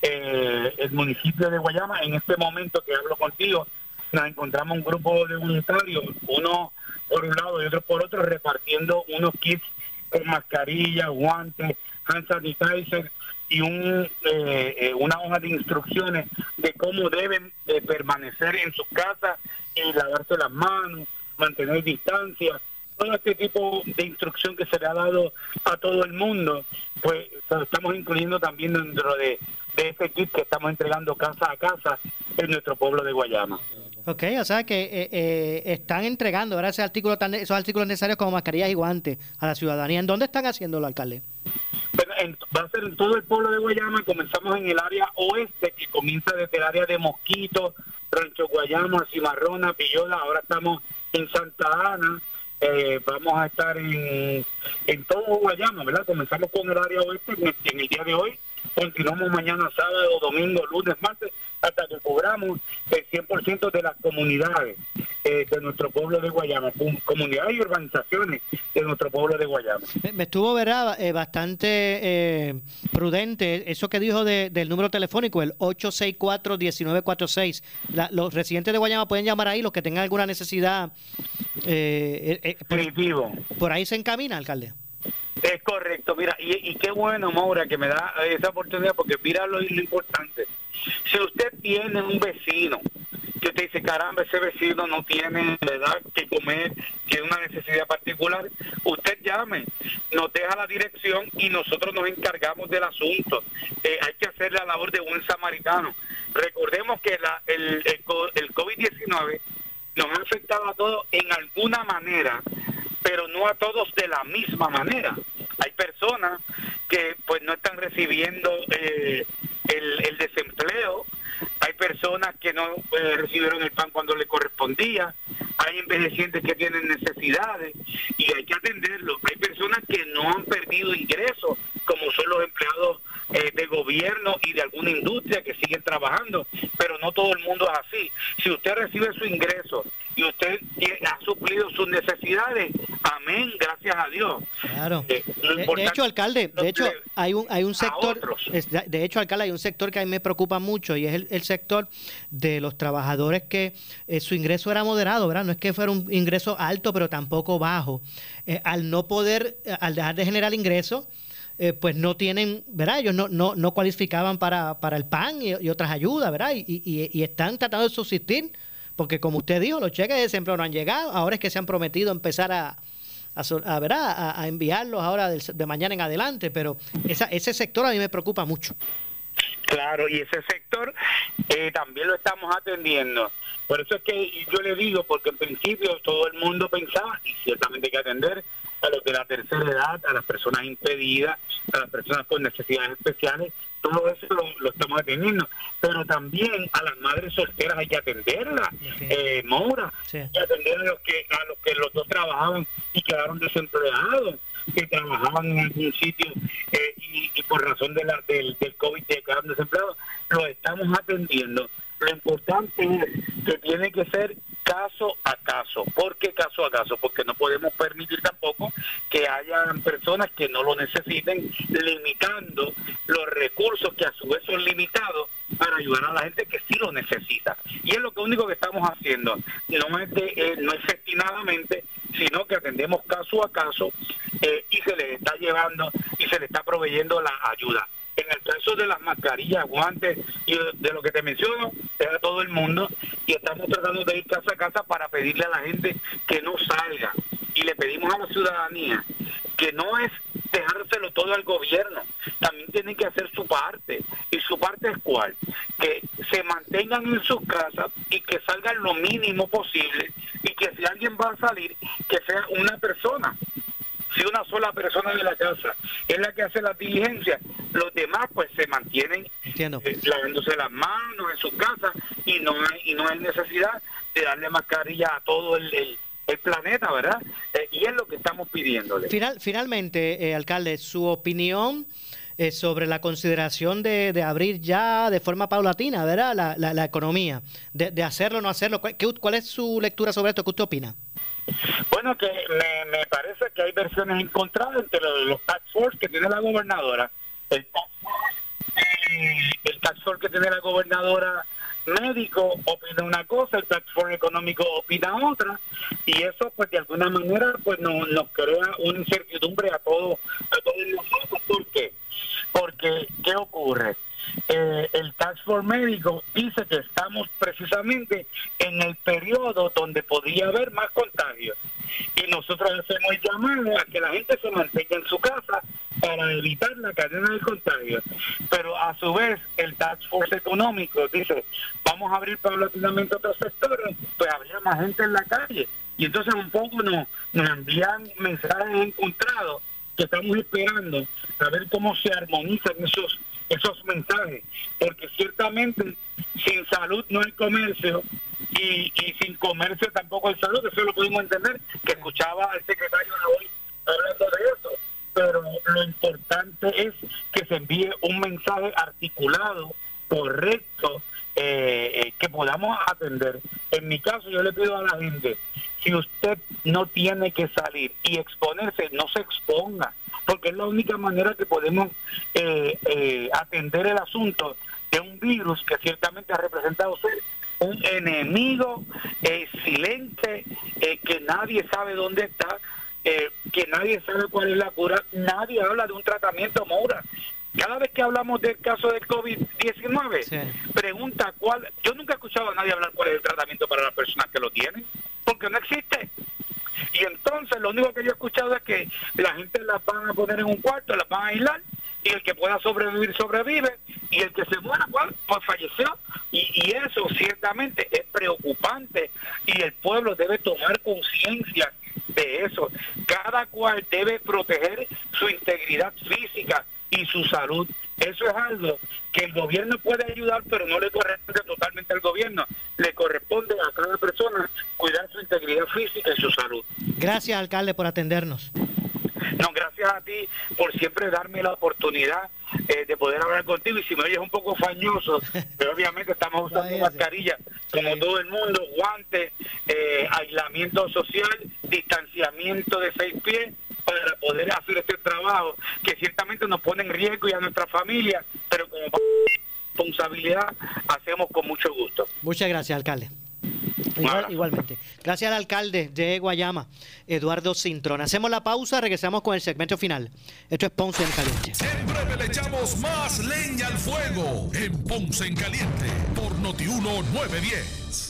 Eh, el municipio de Guayama, en este momento que hablo contigo, nos encontramos un grupo de voluntarios, uno por un lado y otro por otro, repartiendo unos kits con mascarillas, guantes, hand sanitizer y un, eh, eh, una hoja de instrucciones de cómo deben eh, permanecer en sus casas y lavarse las manos, mantener distancia, todo este tipo de instrucción que se le ha dado a todo el mundo, pues lo estamos incluyendo también dentro de, de ese kit que estamos entregando casa a casa en nuestro pueblo de Guayama. Ok, o sea que eh, eh, están entregando ahora ese artículo tan, esos artículos necesarios como mascarillas y guantes a la ciudadanía. ¿En dónde están haciéndolo, alcalde? Va a ser en todo el pueblo de Guayama. Comenzamos en el área oeste, que comienza desde el área de Mosquito, Rancho Guayama, Cimarrona, Pillola. Ahora estamos en Santa Ana. Eh, vamos a estar en, en todo Guayama, ¿verdad? Comenzamos con el área oeste en en el día de hoy. Continuamos mañana, sábado, domingo, lunes, martes, hasta que cobramos el 100% de las comunidades eh, de nuestro pueblo de Guayama, com- comunidades y organizaciones de nuestro pueblo de Guayama. Me, estuvo ¿verdad? Eh, bastante eh, prudente eso que dijo de- del número telefónico, el 864-1946. La- los residentes de Guayama pueden llamar ahí, los que tengan alguna necesidad. eh, eh, por, por ahí se encamina, alcalde. Es correcto, mira, y, qué bueno, Maura, que me da esa oportunidad, porque mira lo, importante. Si usted tiene un vecino que usted dice, caramba, ese vecino no tiene ¿verdad? que comer, tiene una necesidad particular, usted llame, nos deja la dirección y nosotros nos encargamos del asunto. Eh, hay que hacer la labor de un samaritano. Recordemos que la, el, el, el COVID-19 nos ha afectado a todos en alguna manera, pero no a todos de la misma manera. Hay personas que pues no están recibiendo eh, el, desempleo, hay personas que no eh, recibieron el pan cuando le correspondía, hay envejecientes que tienen necesidades y hay que atenderlo. Hay personas que no han perdido ingresos, como son los empleados eh, de gobierno y de alguna industria que siguen trabajando, pero no todo el mundo es así. Si usted recibe su ingreso y usted ha suplido sus necesidades, amén, gracias a Dios. Claro. Eh, De, hecho, alcalde, de hecho, hay un, hay un sector, de hecho, alcalde, hay un sector que a mí me preocupa mucho y es el, el sector de los trabajadores que eh, su ingreso era moderado, ¿verdad? No es que fuera un ingreso alto, pero tampoco bajo. Eh, al no poder, al dejar de generar ingresos, eh, pues no tienen, ¿verdad? Ellos no, no, no cualificaban para, para el PAN y, otras ayudas, ¿verdad? Y, y- y están tratando de subsistir, porque como usted dijo, los cheques de desempleo no han llegado, ahora es que se han prometido empezar a, a, a, a enviarlos ahora del- de, mañana en adelante, pero esa, ese sector a mí me preocupa mucho. Claro, y ese sector eh, también lo estamos atendiendo. Por eso es que yo le digo, porque en principio todo el mundo pensaba, y ciertamente hay que atender a los de la tercera edad, a las personas impedidas, a las personas con necesidades especiales, todo eso lo, lo estamos atendiendo. Pero también a las madres solteras hay que atenderlas, eh, Moura, hay que atender a los que, a los que los dos trabajaban y quedaron desempleados que trabajaban en algún sitio eh, y, y por razón de la, del, del COVID que quedaron desempleados, lo estamos atendiendo. Lo importante es que tiene que ser caso a caso. ¿Por qué caso a caso? Porque no podemos permitir tampoco que hayan personas que no lo necesiten, limitando los recursos que a su vez son limitados para ayudar a la gente que sí lo necesita. Y es lo que único que estamos haciendo. No es, de, eh, no es festinadamente, sino que atendemos caso a caso eh, y se les está llevando y se le está proveyendo la ayuda. En el caso de las mascarillas, guantes y de, lo que te menciono, es a todo el mundo y estamos tratando de ir casa a casa para pedirle a la gente que no salga. Y le pedimos a la ciudadanía que no es dejárselo todo al gobierno, también tienen que hacer su parte. ¿Y su parte es cuál? Que se mantengan en sus casas y que salgan lo mínimo posible y que si alguien va a salir, que sea una persona. Si una sola persona de la casa es la que hace la diligencia, los demás pues se mantienen eh, lavándose las manos en su casa y no hay, y no hay necesidad de darle mascarilla a todo el, el- el planeta, ¿verdad? Eh, y es lo que estamos pidiéndole. Final, finalmente, eh, alcalde, su opinión eh, sobre la consideración de, de abrir ya de forma paulatina, ¿verdad? La, la, la economía, de, de hacerlo o no hacerlo. ¿Cuál, qué- cuál es su lectura sobre esto? ¿Qué usted opina? Bueno, que me, parece que hay versiones encontradas entre los, los tax force que tiene la gobernadora, el tax force, que tiene la gobernadora médico opina una cosa, el tax force económico opina otra, y eso pues de alguna manera pues no- nos crea una incertidumbre a todos a todos nosotros. ¿Por qué? Porque, ¿qué ocurre? Eh, el Tax Force médico dice que estamos precisamente en el periodo donde podría haber más contagios. Y nosotros hacemos el llamado a que la gente se mantenga en su casa para evitar la cadena de contagios. Pero a su vez, el Task Force económico dice, vamos a abrir paulatinamente otros sectores, pues habría más gente en la calle. Y entonces un poco nos, nos envían mensajes encontrados que estamos esperando a ver cómo se armonizan esos esos mensajes, porque ciertamente sin salud no hay comercio y, y sin comercio tampoco hay salud, eso lo pudimos entender, que escuchaba al secretario de hoy hablando de eso, pero lo importante es que se envíe un mensaje articulado, correcto, eh, eh, que podamos atender. En mi caso yo le pido a la gente, si usted no tiene que salir y exponerse, no se exponga, porque es la única manera que podemos eh, eh, atender el asunto de un virus que ciertamente ha representado ser un enemigo eh, silente, eh, que nadie sabe dónde está, que nadie sabe cuál es la cura, nadie habla de un tratamiento Moura. cada vez que hablamos del caso del COVID-19, pregunta cuál, yo nunca he escuchado a nadie hablar cuál es el tratamiento para las personas que lo tienen, porque no existe. Y entonces lo único que yo he escuchado es que la gente las van a poner en un cuarto, las van a aislar y el que pueda sobrevivir sobrevive y el que se muera pues, pues falleció. Y, y eso ciertamente es preocupante y el pueblo debe tomar conciencia de eso. Cada cual debe proteger su integridad física y su salud eso es algo que el gobierno puede ayudar pero no le corresponde totalmente al gobierno le corresponde a cada persona cuidar su integridad física y su salud Gracias, alcalde, por atendernos. no, gracias a ti por siempre darme la oportunidad eh, de poder hablar contigo. Y si me oyes un poco fañoso, pero obviamente estamos usando mascarilla como todo el mundo, guantes, eh, aislamiento social, distanciamiento de seis pies para poder hacer este trabajo que ciertamente nos pone en riesgo y a nuestra familia, pero como responsabilidad hacemos con mucho gusto. Muchas gracias, alcalde. Igual- igualmente. Gracias al alcalde de Guayama, Eduardo Cintrón. Hacemos la pausa, regresamos con el segmento final. Esto es Ponce en Caliente. En breve le echamos más leña al fuego en Ponce en Caliente por Notiuno 910.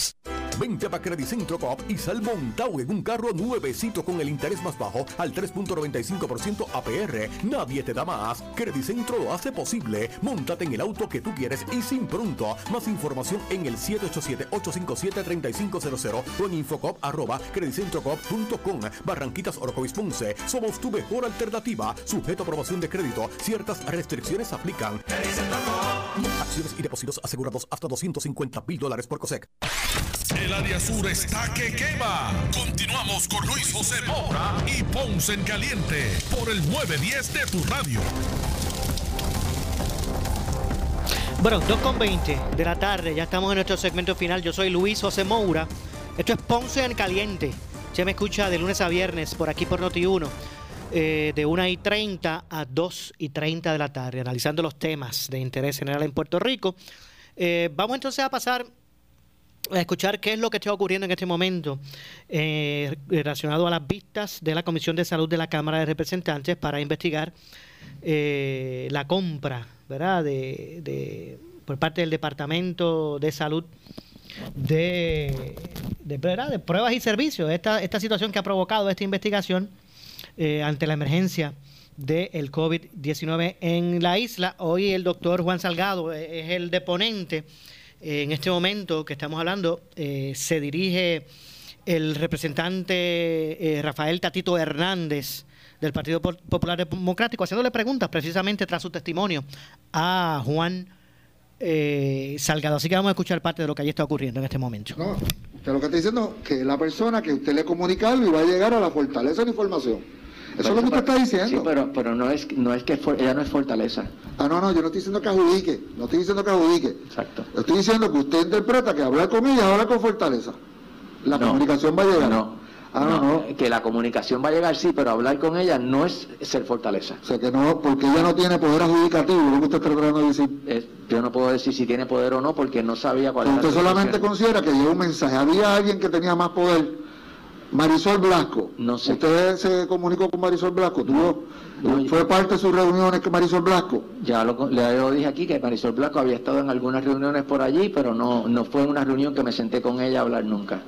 house. Vente a Credicentro Coop y sal montado en un carro nuevecito con el interés más bajo al 3.95% APR. Nadie te da más. Credicentro lo hace posible. Móntate en el auto que tú quieres y sin pronto. Más información en el 787-857-3500 o en infocop arroba credicentrocop.com. Barranquitas Orocovis Ponce. Somos tu mejor alternativa. Sujeto a aprobación de crédito. Ciertas restricciones aplican. Acciones y depósitos asegurados hasta 250 mil dólares por COSEC. El área sur está que quema. Continuamos con Luis José Moura y Ponce en Caliente por el 910 de tu radio. Bueno, 2.20 de la tarde, ya estamos en nuestro segmento final. Yo soy Luis José Moura. Esto es Ponce en Caliente. Se me escucha de lunes a viernes por aquí por Noti1, eh, de 1 y 30 a 2 y 30 de la tarde, analizando los temas de interés general en Puerto Rico. Eh, vamos entonces a pasar escuchar qué es lo que está ocurriendo en este momento eh, relacionado a las vistas de la Comisión de Salud de la Cámara de Representantes para investigar eh, la compra ¿verdad? De, de- por parte del Departamento de Salud de, de, ¿verdad? de pruebas y servicios. Esta, esta situación que ha provocado esta investigación eh, ante la emergencia del COVID-19 en la isla. Hoy el doctor Juan Salgado es el deponente. Eh, en este momento que estamos hablando, eh, se dirige el representante eh, Rafael Tatito Hernández del Partido Popular Democrático, haciéndole preguntas precisamente tras su testimonio a Juan eh, Salgado. Así que vamos a escuchar parte de lo que allí está ocurriendo en este momento. Usted lo que está diciendo es que la persona que usted le comunica algo y va a llegar a la fortaleza de la información. Eso es lo que usted está diciendo. Sí, pero, pero no es, no es que ella no es fortaleza. Ah, no, no, yo no estoy diciendo que adjudique. No estoy diciendo que adjudique. Exacto. Yo estoy diciendo que usted interpreta que hablar con ella es hablar con fortaleza. La comunicación va a llegar. No. Ah, no, no. Que la comunicación va a llegar, sí, pero hablar con ella no es ser fortaleza. O sea, que no, porque ella no tiene poder adjudicativo, lo que usted está tratando de decir. yo no puedo decir si tiene poder o no porque no sabía cuál era Usted la solamente considera que llegó un mensaje. Había alguien que tenía más poder. Marisol Blasco. No sé. ¿Usted se comunicó con Marisol Blasco? ¿Tuvo, ¿Fue parte de sus reuniones con Marisol Blasco? Ya lo, le lo dije aquí que Marisol Blanco había estado en algunas reuniones por allí, pero no, no fue una reunión que me senté con ella a hablar nunca.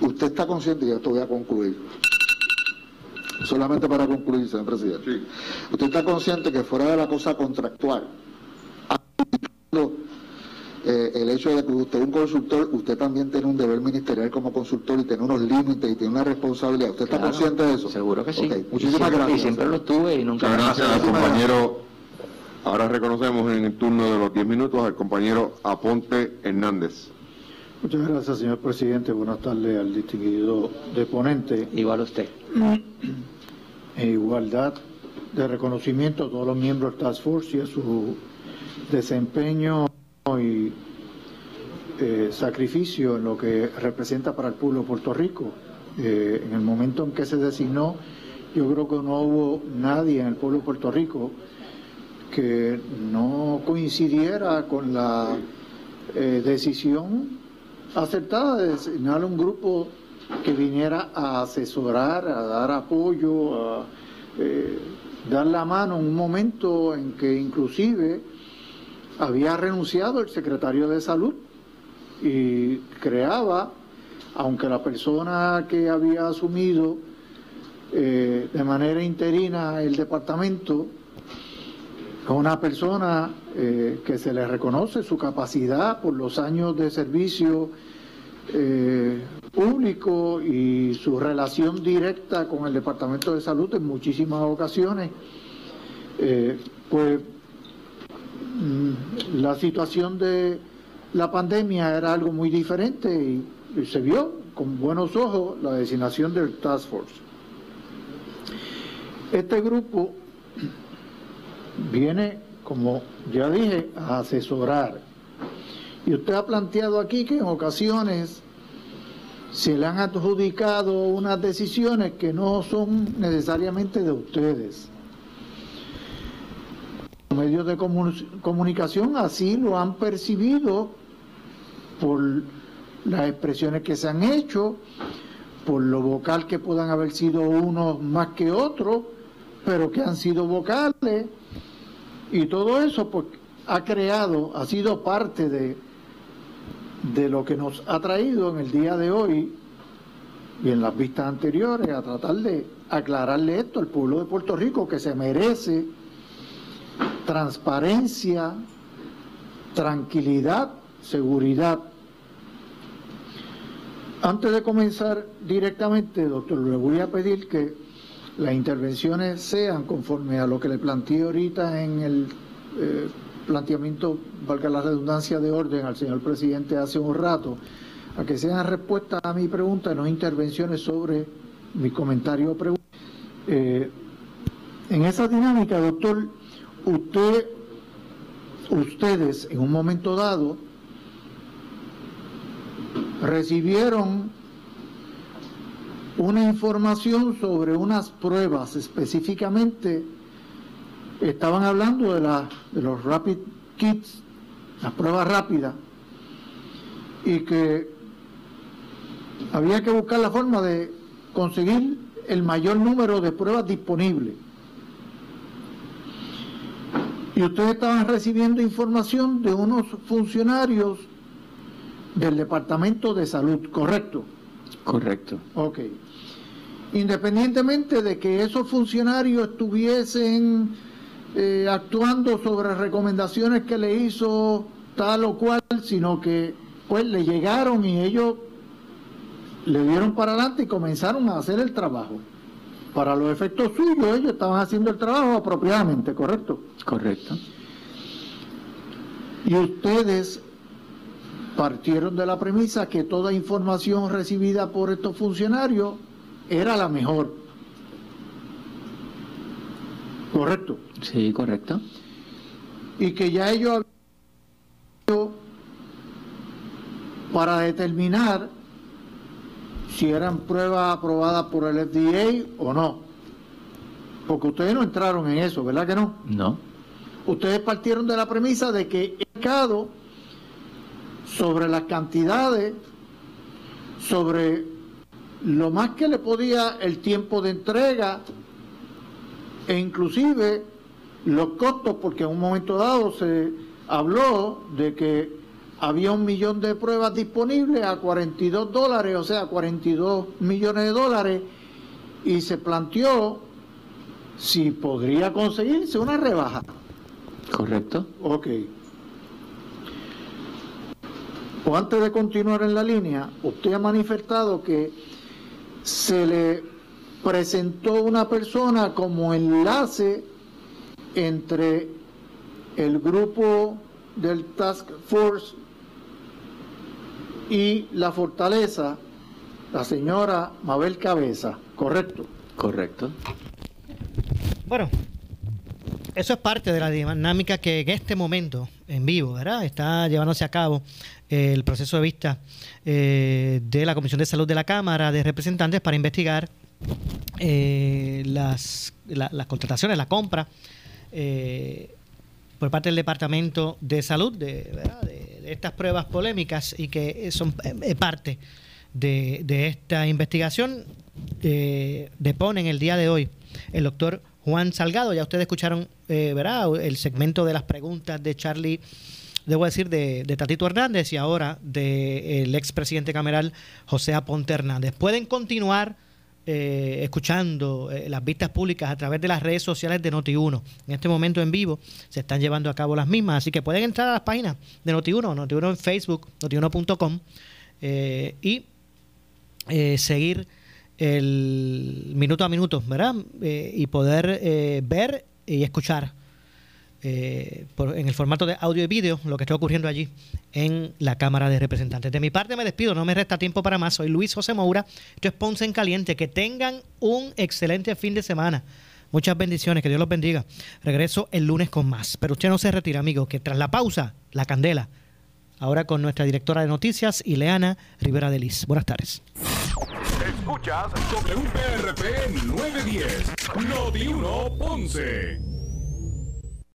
Usted está consciente, y esto voy a concluir, solamente para concluir, señor presidente. Usted está consciente que fuera de la cosa contractual, aplicando, eh, el hecho de que usted es un consultor, usted también tiene un deber ministerial como consultor y tiene unos límites y tiene una responsabilidad. ¿Usted está consciente de eso? Seguro que sí. Y muchísimas siempre- gracias. Y siempre lo estuve y nunca Muchas gracias compañero. Ahora reconocemos en el turno de los 10 minutos al compañero Aponte Hernández. Muchas gracias, señor presidente. Buenas tardes al distinguido deponente. Igual usted. En igualdad de reconocimiento a todos los miembros del Task Force y a su desempeño y eh, sacrificio en lo que representa para el pueblo de Puerto Rico. Eh, en el momento en que se designó, yo creo que no hubo nadie en el pueblo de Puerto Rico que no coincidiera con la eh, decisión acertada de designar un grupo que viniera a asesorar, a dar apoyo, a dar la mano en un momento en que inclusive había renunciado el secretario de salud y creaba, aunque la persona que había asumido eh, de manera interina el departamento, una persona eh, que se le reconoce su capacidad por los años de servicio eh, público y su relación directa con el Departamento de Salud en muchísimas ocasiones, pues la situación de la pandemia era algo muy diferente y, y se vio con buenos ojos la designación del Task Force. Este grupo viene, como ya dije, a asesorar. Y usted ha planteado aquí que en ocasiones se le han adjudicado unas decisiones que no son necesariamente de ustedes. Medios de comu- comunicación así lo han percibido por las expresiones que se han hecho, por lo vocal que puedan haber sido unos más que otros, pero que han sido vocales, y todo eso pues, ha creado, ha sido parte de, de lo que nos ha traído en el día de hoy y en las vistas anteriores a tratar de aclararle esto al pueblo de Puerto Rico que se merece transparencia, tranquilidad, seguridad. Antes de comenzar directamente, doctor, le voy a pedir que las intervenciones sean conforme a lo que le planteé ahorita en el eh, planteamiento, valga la redundancia de orden al señor presidente hace un rato, a que sean respuestas a mi pregunta, no intervenciones sobre mi comentario o pregunta. Eh, en esa dinámica, doctor, usted, ustedes en un momento dado recibieron una información sobre unas pruebas específicamente. Estaban hablando de, la, de los rapid kits las pruebas rápidas y que había que buscar la forma de conseguir el mayor número de pruebas disponibles y ustedes estaban recibiendo información de unos funcionarios del Departamento de Salud, ¿correcto? Correcto. Ok. Independientemente de que esos funcionarios estuviesen eh, actuando sobre recomendaciones que le hizo tal o cual, sino que pues le llegaron y ellos le dieron para adelante y comenzaron a hacer el trabajo. Para los efectos suyos, ellos estaban haciendo el trabajo apropiadamente, ¿correcto? Correcto. Y ustedes partieron de la premisa que toda información recibida por estos funcionarios era la mejor. ¿Correcto? Sí, correcto. Y que ya ellos habían hecho para determinar si eran pruebas aprobadas por el FDA o no. Porque ustedes no entraron en eso, ¿verdad que no? No. Ustedes partieron de la premisa de que el mercado sobre las cantidades, sobre lo más que le podía el tiempo de entrega e inclusive los costos, porque en un momento dado se habló de que había un millón de pruebas disponibles a 42 dólares, o sea, 42 millones de dólares, y se planteó si podría conseguirse una rebaja. Correcto. Ok. O antes de continuar en la línea, usted ha manifestado que se le presentó una persona como enlace entre el grupo del Task Force y la fortaleza, la señora Mabel Cabeza, ¿correcto? Correcto. Bueno, eso es parte de la dinámica que en este momento, en vivo, ¿verdad? Está llevándose a cabo eh, el proceso de vista eh, de la Comisión de Salud de la Cámara de Representantes para investigar eh, las, la- las contrataciones, la compra eh, por parte del Departamento de Salud de, ¿verdad? de estas pruebas polémicas y que son eh, parte de, de esta investigación. Eh, depone en el día de hoy el doctor Juan Salgado. Ya ustedes escucharon eh, el segmento de las preguntas de Charlie, debo decir, de, de Tatito Hernández y ahora del expresidente cameral José Aponte Hernández. Pueden continuar eh, escuchando eh, las vistas públicas a través de las redes sociales de Noti1. En este momento en vivo se están llevando a cabo las mismas, así que pueden entrar a las páginas de Noti1, Noti1 en Facebook, notiuno.com eh, y eh, seguir el minuto a minuto, ¿verdad? Eh, y poder ver y escuchar eh, en el formato de audio y vídeo lo que está ocurriendo allí en la Cámara de Representantes. De mi parte me despido, no me resta tiempo para más. Soy Luis José Moura, esto es Ponce en Caliente. Que tengan un excelente fin de semana. Muchas bendiciones, que Dios los bendiga. Regreso el lunes con más. Pero usted no se retira, amigo, que tras la pausa, la candela. Ahora con nuestra directora de noticias, Ileana Rivera de Liz. Buenas tardes. Escuchas WPRP 910, Noti 1 Ponce.